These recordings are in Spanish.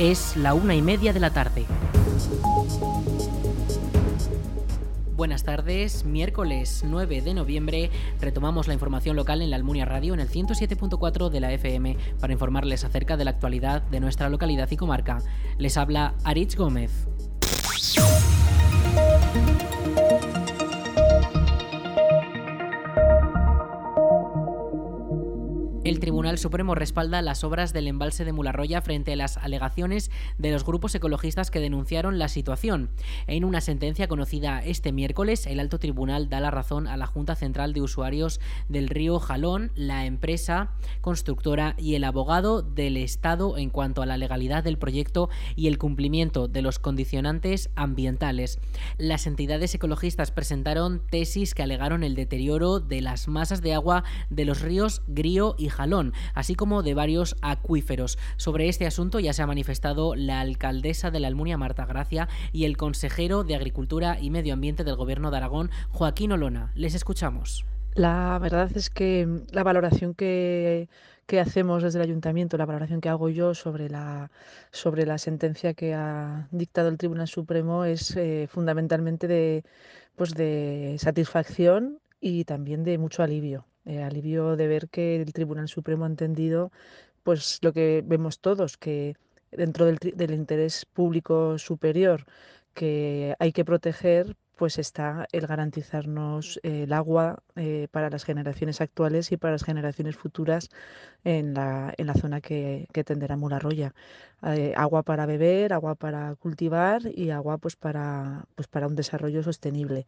Es la una y media de la tarde. Buenas tardes, miércoles 9 de noviembre retomamos la información local en la Almunia Radio en el 107.4 de la FM para informarles acerca de la actualidad de nuestra localidad y comarca. Les habla Aritz Gómez. Tribunal Supremo respalda las obras del embalse de Mularroya frente a las alegaciones de los grupos ecologistas que denunciaron la situación. En una sentencia conocida este miércoles, el alto tribunal da la razón a la Junta Central de Usuarios del río Jalón, la empresa constructora y el abogado del Estado en cuanto a la legalidad del proyecto y el cumplimiento de los condicionantes ambientales. Las entidades ecologistas presentaron tesis que alegaron el deterioro de las masas de agua de los ríos Grío y Jalón así como de varios acuíferos. Sobre este asunto ya se ha manifestado la alcaldesa de la Almunia, Marta Gracia, y el consejero de Agricultura y Medio Ambiente del Gobierno de Aragón, Joaquín Olona. Les escuchamos. La verdad es que la valoración que, hacemos desde el ayuntamiento, la valoración que hago yo sobre la, sentencia que ha dictado el Tribunal Supremo es eh, fundamentalmente pues de satisfacción y también de mucho alivio. Eh, alivio de ver que el Tribunal Supremo ha entendido pues lo que vemos todos, que dentro del, interés público superior que hay que proteger, pues está el garantizarnos el agua eh, para las generaciones actuales y para las generaciones futuras en la, en la zona que, que tenderá Mularroya. Eh, agua para beber, agua para cultivar y agua pues para, pues para un desarrollo sostenible.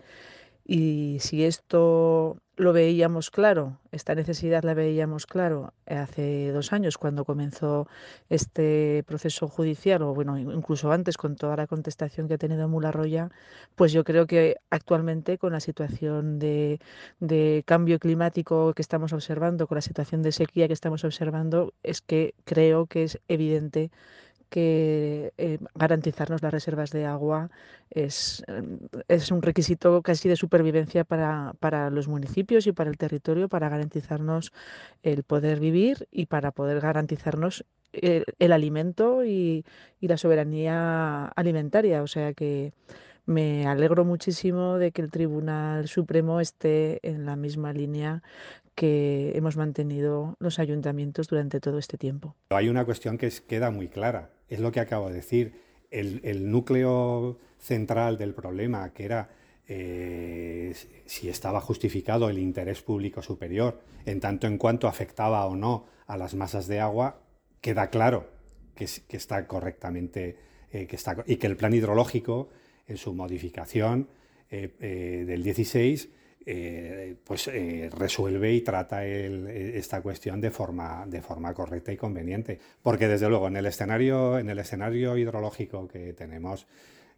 Y si esto lo veíamos claro, esta necesidad la veíamos claro hace dos años cuando comenzó este proceso judicial, o bueno, incluso antes con toda la contestación que ha tenido Mularroya, pues yo creo que actualmente con la situación de cambio climático que estamos observando, con la situación de sequía que estamos observando, es que creo que es evidente que eh, garantizarnos las reservas de agua es, em, es, un requisito casi de supervivencia para, para, los municipios y para el territorio, para garantizarnos el poder vivir y para poder garantizarnos el, el alimento y, y, la soberanía alimentaria. O sea que me alegro muchísimo de que el Tribunal Supremo esté en la misma línea que hemos mantenido los ayuntamientos durante todo este tiempo. Hay una cuestión que queda muy clara es lo que acabo de decir. El, núcleo central del problema, que era eh, si estaba justificado el interés público superior, en tanto en cuanto afectaba o no a las masas de agua, queda claro que, está correctamente, eh, que está, y que el plan hidrológico, en su modificación eh, del 16, eh, pues eh, resuelve y trata esta cuestión de forma, de forma correcta y conveniente. Porque desde luego en el escenario, en el escenario hidrológico que tenemos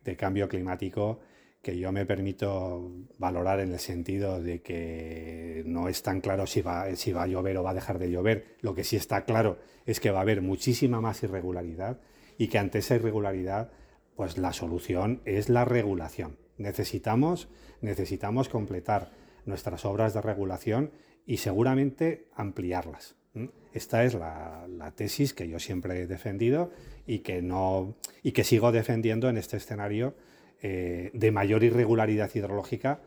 de cambio climático, que yo me permito valorar en el sentido de que no es tan claro si va, si va a llover o va a dejar de llover. Lo que sí está claro es que va a haber muchísima más irregularidad y que ante esa irregularidad, pues la solución es la regulación. Necesitamos, necesitamos completar nuestras obras de regulación y seguramente ampliarlas. Esta es la, tesis que yo siempre he defendido y que, no, y que sigo defendiendo en este escenario eh, de mayor irregularidad hidrológica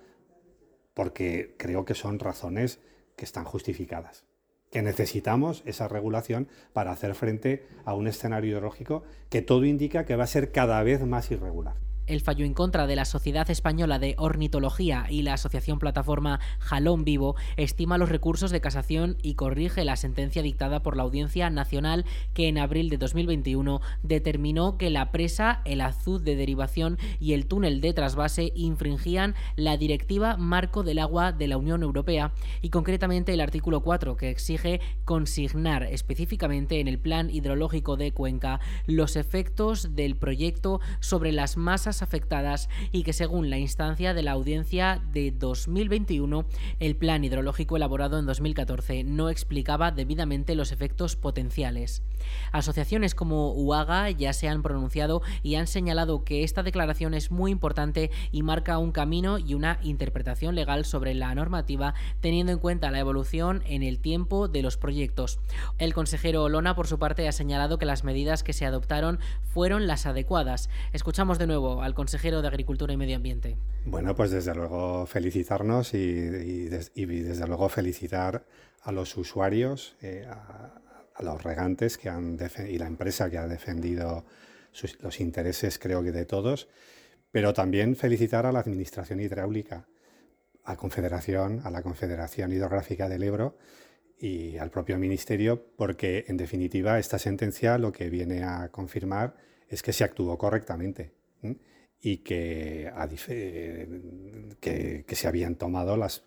porque creo que son razones que están justificadas que necesitamos esa regulación para hacer frente a un escenario hidrológico que todo indica que va a ser cada vez más irregular. El fallo en contra de la Sociedad Española de Ornitología y la Asociación Plataforma Jalón Vivo estima los recursos de casación y corrige la sentencia dictada por la Audiencia Nacional que en abril de 2021 determinó que la presa, el azud de derivación y el túnel de trasvase infringían la Directiva Marco del Agua de la Unión Europea y concretamente el artículo 4 que exige consignar específicamente en el Plan Hidrológico de Cuenca los efectos del proyecto sobre las masas zonas afectadas y que según la instancia de la audiencia de 2021, el plan hidrológico elaborado en 2014 no explicaba debidamente los efectos potenciales. Asociaciones como UAGA ya se han pronunciado y han señalado que esta declaración es muy importante y marca un camino y una interpretación legal sobre la normativa teniendo en cuenta la evolución en el tiempo de los proyectos. El consejero Olona, por su parte, ha señalado que las medidas que se adoptaron fueron las adecuadas. Escuchamos de nuevo al consejero de Agricultura y Medio Ambiente. Bueno, pues desde luego felicitarnos y, desde luego felicitar a los usuarios, eh, a, los regantes que han y la empresa que ha defendido los intereses, creo que de todos, pero también felicitar a la Administración Hidráulica, a Confederación, a la Confederación Hidrográfica del Ebro y al propio Ministerio, porque en definitiva esta sentencia lo que viene a confirmar es que se actuó correctamente y que, que, se habían tomado las,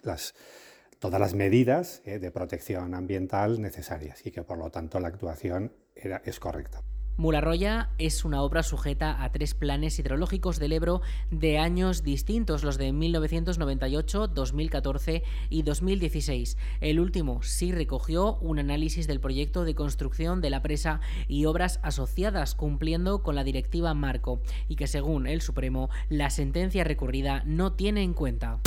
todas las medidas eh, de protección ambiental necesarias y que por lo tanto la actuación era, es correcta. Mularroya es una obra sujeta a tres planes hidrológicos del Ebro de años distintos, los de 1998, 2014 y 2016. El último sí recogió un análisis del proyecto de construcción de la presa y obras asociadas cumpliendo con la directiva Marco y que según el Supremo la sentencia recurrida no tiene en cuenta.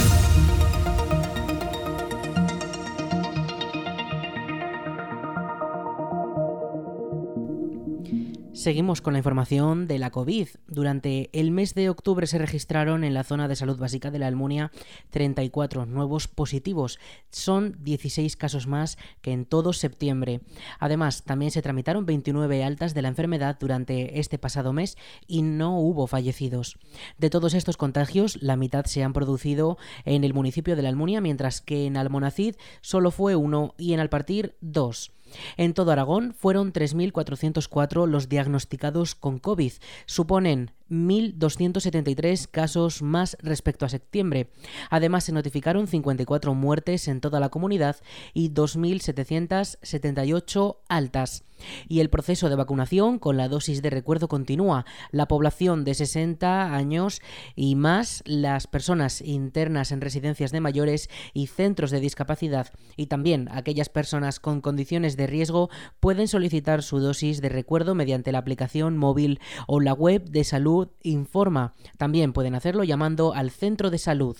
Seguimos con la información de la COVID. Durante el mes de octubre se registraron en la zona de salud básica de la Almunia 34 nuevos positivos. Son 16 casos más que en todo septiembre. Además, también se tramitaron 29 altas de la enfermedad durante este pasado mes y no hubo fallecidos. De todos estos contagios, la mitad se han producido en el municipio de la Almunia, mientras que en Almonacid solo fue uno y en Alpartir dos. En todo Aragón fueron 3.404 los diagnosticados con COVID. Suponen 1.273 casos más respecto a septiembre. Además, se notificaron 54 muertes en toda la comunidad y 2.778 altas. Y el proceso de vacunación con la dosis de recuerdo continúa. La población de 60 años y más, las personas internas en residencias de mayores y centros de discapacidad y también aquellas personas con condiciones de riesgo pueden solicitar su dosis de recuerdo mediante la aplicación móvil o la web de salud Informa. También pueden hacerlo llamando al centro de salud.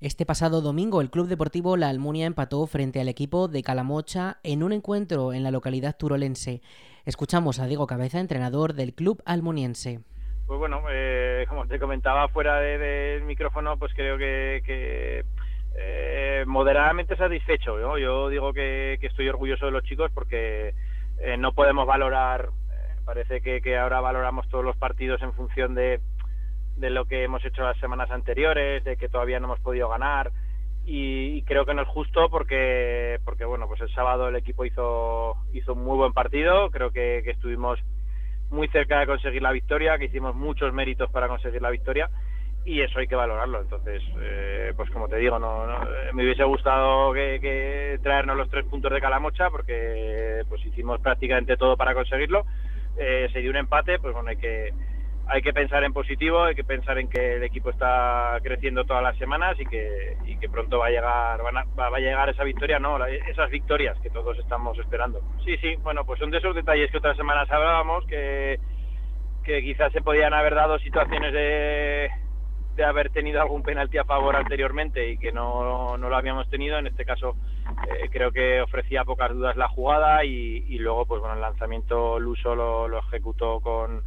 Este pasado domingo el Club Deportivo La Almunia empató frente al equipo de Calamocha en un encuentro en la localidad turolense. Escuchamos a Diego Cabeza, entrenador del club almuniense. Pues bueno, eh, como te comentaba fuera del micrófono, pues creo que, eh, moderadamente satisfecho. Yo digo que, estoy orgulloso de los chicos porque eh, no podemos valorar Parece que, ahora valoramos todos los partidos en función de, lo que hemos hecho las semanas anteriores, de que todavía no hemos podido ganar y, creo que no es justo porque bueno pues el sábado el equipo hizo un muy buen partido, creo que, estuvimos muy cerca de conseguir la victoria, que hicimos muchos méritos para conseguir la victoria y eso hay que valorarlo. Entonces, eh, pues como te digo, no, me hubiese gustado que, traernos los tres puntos de Calamocha porque pues hicimos prácticamente todo para conseguirlo eh, se dio un empate, pues bueno, hay que, hay que pensar en positivo, hay que pensar en que el equipo está creciendo todas las semanas y que, y que pronto va a llegar va, a llegar esa victoria, no, esas victorias que todos estamos esperando. Sí, sí, bueno, pues son de esos detalles que otras semanas hablábamos, que, que quizás se podían haber dado situaciones de, de haber tenido algún penalti a favor anteriormente y que no, no lo habíamos tenido. En este caso eh, creo que ofrecía pocas dudas la jugada y, luego pues bueno el lanzamiento Luso lo, lo ejecutó con,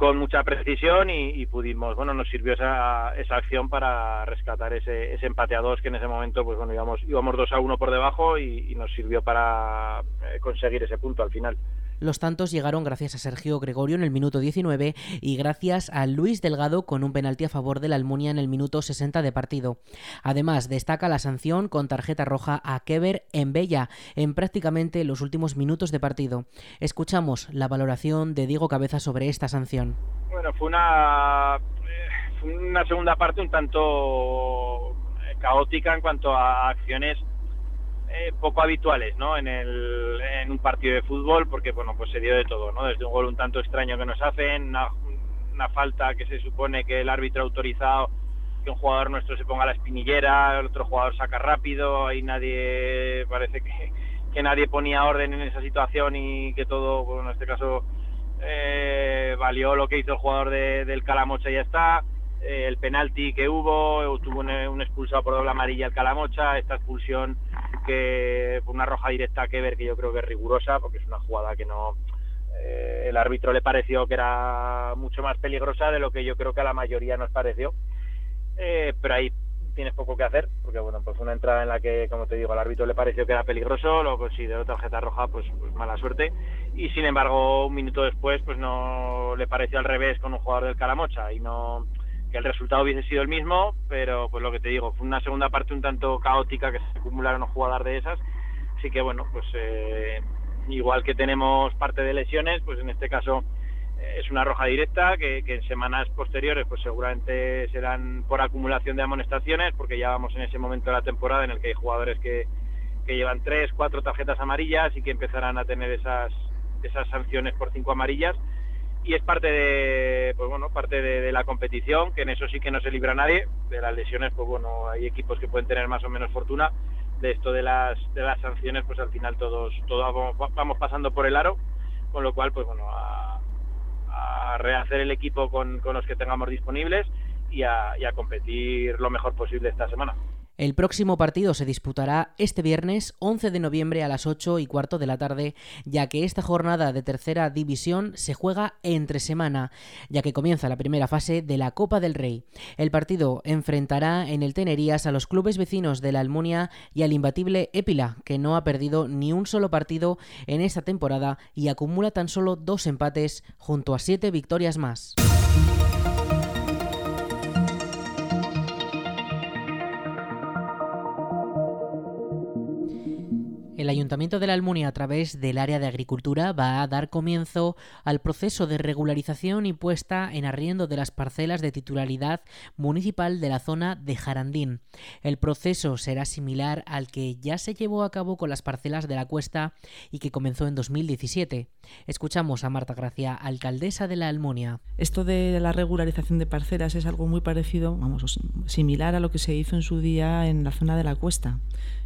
con mucha precisión y, pudimos, bueno, nos sirvió esa, esa acción para rescatar ese, ese, empate a dos que en ese momento, pues bueno, íbamos, íbamos 2 a 1 por debajo y, nos sirvió para eh, conseguir ese punto al final. Los tantos llegaron gracias a Sergio Gregorio en el minuto 19 y gracias a Luis Delgado con un penalti a favor de la Almunia en el minuto 60 de partido. Además, destaca la sanción con tarjeta roja a Kever en Bella en prácticamente los últimos minutos de partido. Escuchamos la valoración de Diego Cabeza sobre esta sanción. Bueno, fue una, eh, una segunda parte un tanto eh, caótica en cuanto a acciones eh, poco habituales ¿no? en, el, en un partido de fútbol porque bueno pues se dio de todo ¿no? desde un gol un tanto extraño que nos hacen una falta que se supone que el árbitro ha autorizado que un jugador nuestro se ponga la espinillera, el otro jugador saca rápido, ahí nadie, parece que, que nadie ponía orden en esa situación y que todo, bueno, en este caso, eh, valió lo que hizo el jugador del Calamocha y ya está. Eh, el penalti que hubo, tuvo un, expulsado por doble amarilla el Calamocha, esta expulsión que una roja directa que ver que yo creo que es rigurosa porque es una jugada que no eh, el árbitro le pareció que era mucho más peligrosa de lo que yo creo que a la mayoría nos pareció. Eh, pero ahí tienes poco que hacer, porque bueno, pues una entrada en la que, como te digo, al árbitro le pareció que era peligroso, luego consideró tarjeta roja, pues, pues, mala suerte, y sin embargo, un minuto después, pues no le pareció al revés con un jugador del Calamocha, y no que el resultado hubiese sido el mismo, pero pues lo que te digo, fue una segunda parte un tanto caótica que se acumularon jugadores de esas, así que bueno, pues eh, igual que tenemos parte de lesiones, pues en este caso es una roja directa que, en semanas posteriores pues seguramente serán por acumulación de amonestaciones porque ya vamos en ese momento de la temporada en el que hay jugadores que, llevan tres, cuatro tarjetas amarillas y que empezarán a tener esas, esas sanciones por cinco amarillas y es parte de pues bueno parte de, la competición que en eso sí que no se libra nadie de las lesiones pues bueno hay equipos que pueden tener más o menos fortuna de esto de las de las sanciones pues al final todos todos vamos, pasando por el aro con lo cual pues bueno a rehacer el equipo con, los que tengamos disponibles y a competir lo mejor posible esta semana. El próximo partido se disputará este viernes 11 de noviembre a las 8 y cuarto de la tarde, ya que esta jornada de tercera división se juega entre semana, ya que comienza la primera fase de la Copa del Rey. El partido enfrentará en el Tenerías a los clubes vecinos de la Almunia y al imbatible Épila, que no ha perdido ni un solo partido en esta temporada y acumula tan solo dos empates junto a siete victorias más. El Ayuntamiento de la Almunia, a través del área de agricultura, va a dar comienzo al proceso de regularización y puesta en arriendo de las parcelas de titularidad municipal de la zona de Jarandín. El proceso será similar al que ya se llevó a cabo con las parcelas de la Cuesta y que comenzó en 2017. Escuchamos a Marta Gracia, alcaldesa de la Almunia. Esto de la regularización de parcelas es algo muy parecido, vamos, similar a lo que se hizo en su día en la zona de la Cuesta.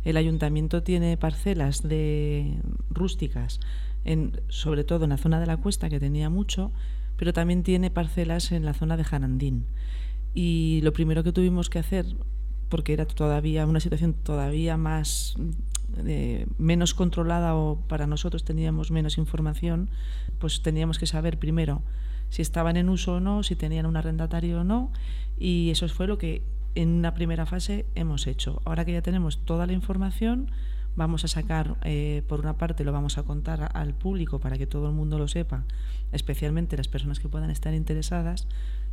El ayuntamiento tiene parcelas de rústicas, en, sobre todo en la zona de la cuesta, que tenía mucho, pero también tiene parcelas en la zona de Janandín. Y lo primero que tuvimos que hacer, porque era todavía una situación todavía más eh, menos controlada o para nosotros teníamos menos información, pues teníamos que saber primero si estaban en uso o no, si tenían un arrendatario o no, y eso fue lo que en una primera fase hemos hecho. Ahora que ya tenemos toda la información, vamos a sacar, eh, por una parte lo vamos a contar al público para que todo el mundo lo sepa, especialmente las personas que puedan estar interesadas.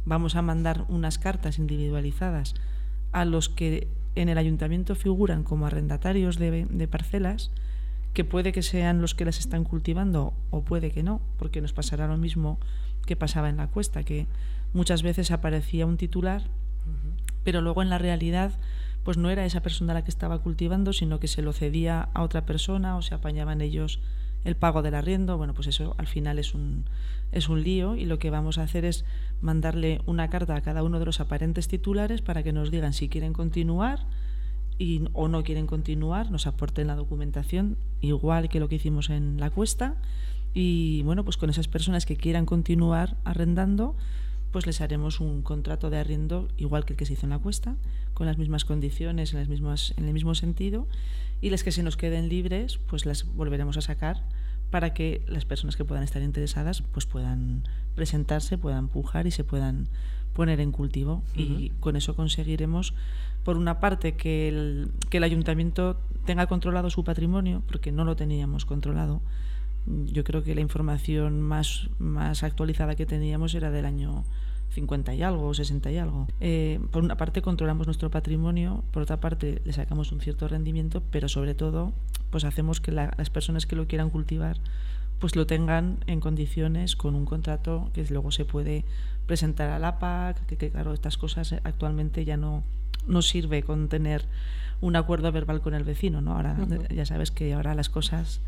Vamos a mandar unas cartas individualizadas a los que en el ayuntamiento figuran como arrendatarios de, de parcelas, que puede que sean los que las están cultivando o puede que no, porque nos pasará lo mismo que pasaba en la cuesta, que muchas veces aparecía un titular pero luego en la realidad pues no era esa persona la que estaba cultivando, sino que se lo cedía a otra persona o se apañaban ellos el pago del arriendo. Bueno, pues eso al final es un, es un lío y lo que vamos a hacer es mandarle una carta a cada uno de los aparentes titulares para que nos digan si quieren continuar y, o no quieren continuar, nos aporten la documentación, igual que lo que hicimos en la cuesta. Y bueno, pues con esas personas que quieran continuar arrendando, pues les haremos un contrato de arriendo igual que el que se hizo en la cuesta, con las mismas condiciones, en, las mismas, en el mismo sentido, y las que se nos queden libres, pues las volveremos a sacar para que las personas que puedan estar interesadas pues puedan presentarse, puedan pujar y se puedan poner en cultivo. Y con eso conseguiremos, por una parte, que el, que el ayuntamiento tenga controlado su patrimonio, porque no lo teníamos controlado, yo creo que la información más, más actualizada que teníamos era del año 50 y algo o 60 y algo. Eh, por una parte controlamos nuestro patrimonio, por otra parte le sacamos un cierto rendimiento, pero sobre todo pues hacemos que las personas que lo quieran cultivar pues lo tengan en condiciones con un contrato que luego se puede presentar a la PAC, que, claro, estas cosas actualmente ya no, no sirve con tener un acuerdo verbal con el vecino, ¿no? Ahora ya sabes que ahora las cosas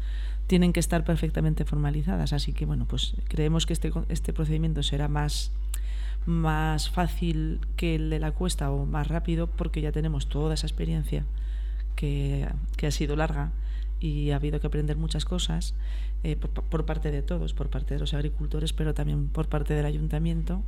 tienen que estar perfectamente formalizadas. Así que, bueno, pues creemos que este, este procedimiento será más, más fácil que el de la cuesta o más rápido porque ya tenemos toda esa experiencia que, que ha sido larga y ha habido que aprender muchas cosas eh, por, parte de todos, por parte de los agricultores, pero también por parte del ayuntamiento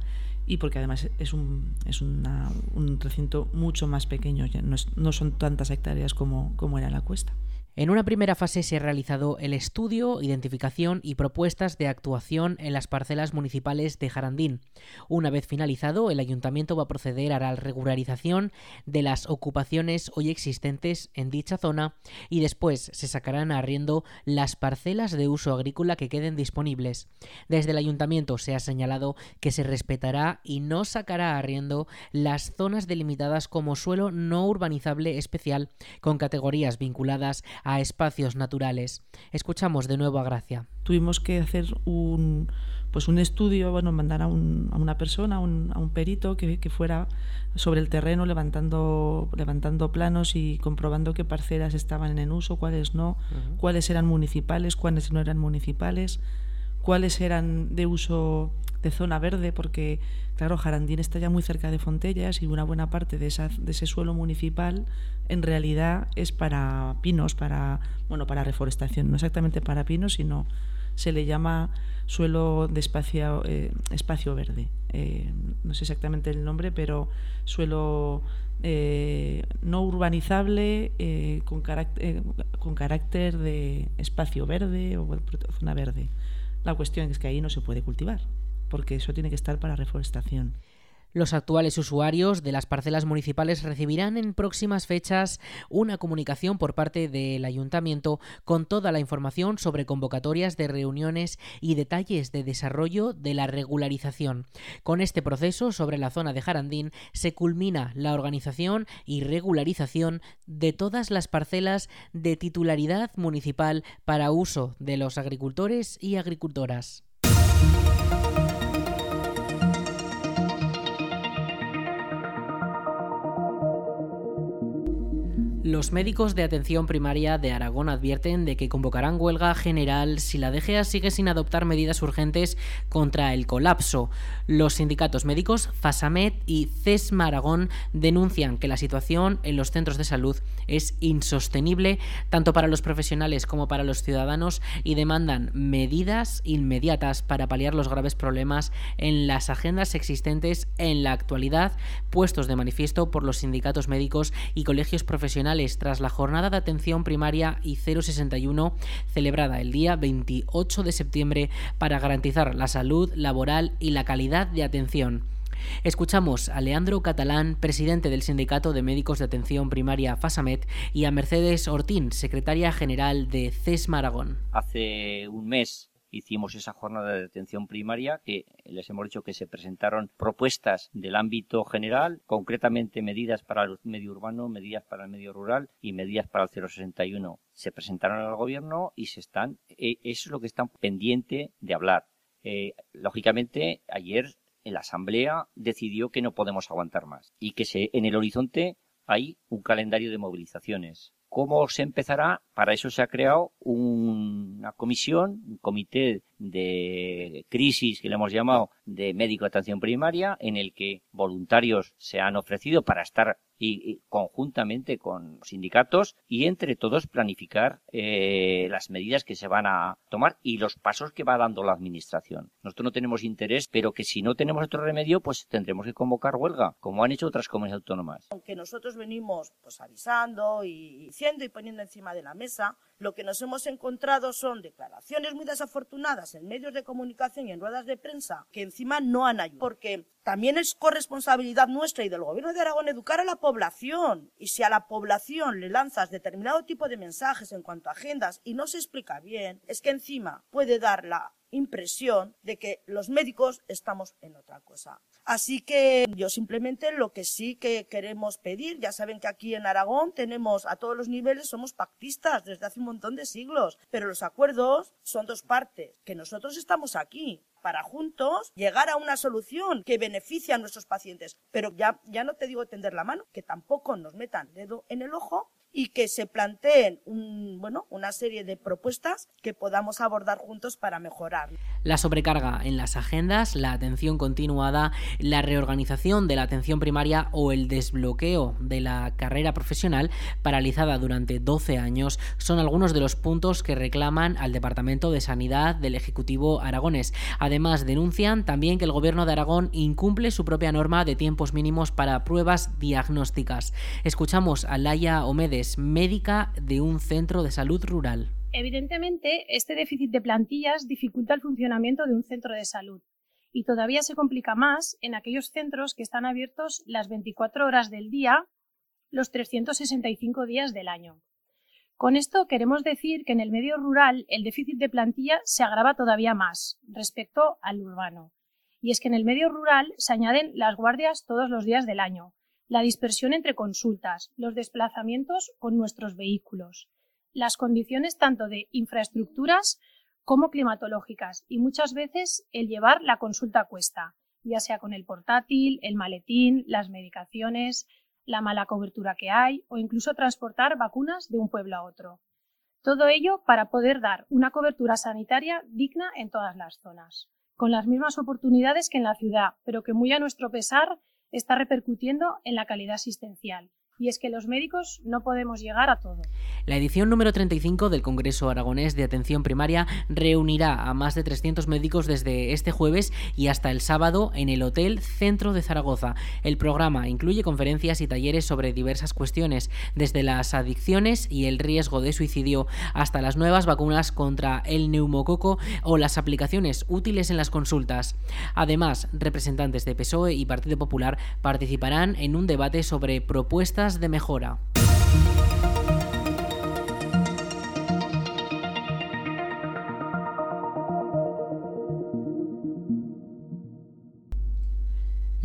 y porque además es un, es un recinto mucho más pequeño, no, no son tantas hectáreas como, como era la cuesta. En una primera fase se ha realizado el estudio, identificación y propuestas de actuación en las parcelas municipales de Jarandín. Una vez finalizado, el ayuntamiento va a proceder a la regularización de las ocupaciones hoy existentes en dicha zona y después se sacarán a arriendo las parcelas de uso agrícola que queden disponibles. Desde el ayuntamiento se ha señalado que se respetará y no sacará a arriendo las zonas delimitadas como suelo no urbanizable especial con categorías vinculadas a espacios naturales. Escuchamos de nuevo a Gracia. Tuvimos que hacer un, pues un estudio, bueno, mandar a, una persona, a un perito que, fuera sobre el terreno levantando, levantando planos y comprobando qué parcelas estaban en uso, cuáles no, cuáles eran municipales, cuáles no eran municipales, cuáles eran de uso de zona verde, porque claro, Jarandín está ya muy cerca de Fontellas y una buena parte de, esa, de ese suelo municipal en realidad es para pinos, para bueno, para reforestación, no exactamente para pinos, sino se le llama suelo de espacio, eh, espacio verde. Eh, no sé exactamente el nombre, pero suelo eh, no urbanizable con, carácter, con carácter de espacio verde o zona verde. La cuestión es que ahí no se puede cultivar porque eso tiene que estar para reforestación. Los actuales usuarios de las parcelas municipales recibirán en próximas fechas una comunicación por parte del ayuntamiento con toda la información sobre convocatorias de reuniones y detalles de desarrollo de la regularización. Con este proceso sobre la zona de Jarandín se culmina la organización y regularización de todas las parcelas de titularidad municipal para uso de los agricultores y agricultoras. Los médicos de atención primaria de Aragón advierten de que convocarán huelga general si la DGA sigue sin adoptar medidas urgentes contra el colapso. Los sindicatos médicos FASAMED y CESMA Aragón denuncian que la situación en los centros de salud es insostenible tanto para los profesionales como para los ciudadanos y demandan medidas inmediatas para paliar los graves problemas en las agendas existentes en la actualidad puestos de manifiesto por los sindicatos médicos y colegios profesionales tras la jornada de atención primaria y 061 celebrada el día 28 de septiembre para garantizar la salud laboral y la calidad de atención. Escuchamos a Leandro Catalán, presidente del Sindicato de Médicos de Atención Primaria FASAMET, y a Mercedes Ortín, secretaria general de CES Maragón. Hace un mes hicimos esa jornada de atención primaria que les hemos dicho que se presentaron propuestas del ámbito general, concretamente medidas para el medio urbano, medidas para el medio rural y medidas para el 061. Se presentaron al gobierno y se están, eh, eso es lo que están pendiente de hablar. Eh, lógicamente, ayer en la Asamblea decidió que no podemos aguantar más y que se, en el horizonte hay un calendario de movilizaciones. ¿Cómo se empezará? Para eso se ha creado una comisión, un comité de crisis que le hemos llamado de médico de atención primaria, en el que voluntarios se han ofrecido para estar y, conjuntamente con sindicatos y entre todos planificar eh, las medidas que se van a tomar y los pasos que va dando la administración. Nosotros no tenemos interés, pero que si no tenemos otro remedio, pues tendremos que convocar huelga, como han hecho otras comunidades autónomas. Aunque nosotros venimos pues avisando y diciendo y poniendo encima de la mesa, lo que nos hemos encontrado son declaraciones muy desafortunadas en medios de comunicación y en ruedas de prensa que encima no han ayudado. Porque también es corresponsabilidad nuestra y del Gobierno de Aragón educar a la población. Y si a la población le lanzas determinado tipo de mensajes en cuanto a agendas y no se explica bien, es que encima puede dar la impresión de que los médicos estamos en otra cosa. Así que yo simplemente lo que sí que queremos pedir, ya saben que aquí en Aragón tenemos a todos los niveles, somos pactistas desde hace un montón de siglos, pero los acuerdos son dos partes, que nosotros estamos aquí para juntos llegar a una solución que beneficie a nuestros pacientes. Pero ya, ya no te digo tender la mano, que tampoco nos metan dedo en el ojo y que se planteen un, bueno, una serie de propuestas que podamos abordar juntos para mejorar. La sobrecarga en las agendas, la atención continuada, la reorganización de la atención primaria o el desbloqueo de la carrera profesional paralizada durante 12 años son algunos de los puntos que reclaman al Departamento de Sanidad del Ejecutivo aragonés. Además, denuncian también que el Gobierno de Aragón incumple su propia norma de tiempos mínimos para pruebas diagnósticas. Escuchamos a Laia Omedes médica de un centro de salud rural. Evidentemente, este déficit de plantillas dificulta el funcionamiento de un centro de salud y todavía se complica más en aquellos centros que están abiertos las 24 horas del día, los 365 días del año. Con esto queremos decir que en el medio rural el déficit de plantilla se agrava todavía más respecto al urbano. Y es que en el medio rural se añaden las guardias todos los días del año, la dispersión entre consultas, los desplazamientos con nuestros vehículos, las condiciones tanto de infraestructuras como climatológicas y muchas veces el llevar la consulta a cuesta, ya sea con el portátil, el maletín, las medicaciones, la mala cobertura que hay o incluso transportar vacunas de un pueblo a otro. Todo ello para poder dar una cobertura sanitaria digna en todas las zonas, con las mismas oportunidades que en la ciudad, pero que muy a nuestro pesar está repercutiendo en la calidad asistencial y es que los médicos no podemos llegar a todo. La edición número 35 del Congreso Aragonés de Atención Primaria reunirá a más de 300 médicos desde este jueves y hasta el sábado en el Hotel Centro de Zaragoza. El programa incluye conferencias y talleres sobre diversas cuestiones, desde las adicciones y el riesgo de suicidio hasta las nuevas vacunas contra el neumococo o las aplicaciones útiles en las consultas. Además, representantes de PSOE y Partido Popular participarán en un debate sobre propuestas de mejora.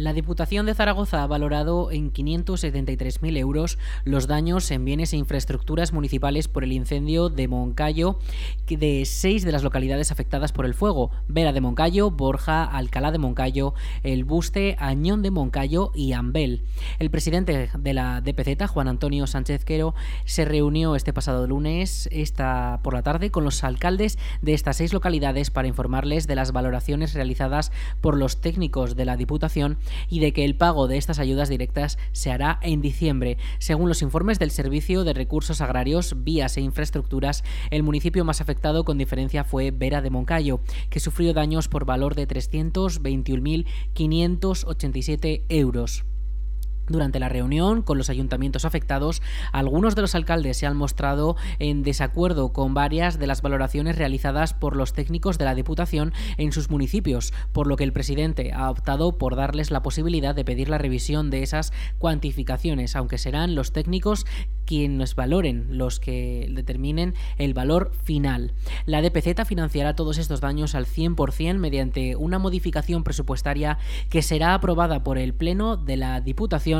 La Diputación de Zaragoza ha valorado en 573.000 euros los daños en bienes e infraestructuras municipales por el incendio de Moncayo de seis de las localidades afectadas por el fuego, Vera de Moncayo, Borja, Alcalá de Moncayo, El Buste, Añón de Moncayo y Ambel. El presidente de la DPZ, Juan Antonio Sánchez Quero, se reunió este pasado lunes esta por la tarde con los alcaldes de estas seis localidades para informarles de las valoraciones realizadas por los técnicos de la Diputación y de que el pago de estas ayudas directas se hará en diciembre. Según los informes del Servicio de Recursos Agrarios, Vías e Infraestructuras, el municipio más afectado con diferencia fue Vera de Moncayo, que sufrió daños por valor de 321.587 euros. Durante la reunión con los ayuntamientos afectados, algunos de los alcaldes se han mostrado en desacuerdo con varias de las valoraciones realizadas por los técnicos de la Diputación en sus municipios, por lo que el presidente ha optado por darles la posibilidad de pedir la revisión de esas cuantificaciones, aunque serán los técnicos quienes valoren, los que determinen el valor final. La DPZ financiará todos estos daños al 100% mediante una modificación presupuestaria que será aprobada por el Pleno de la Diputación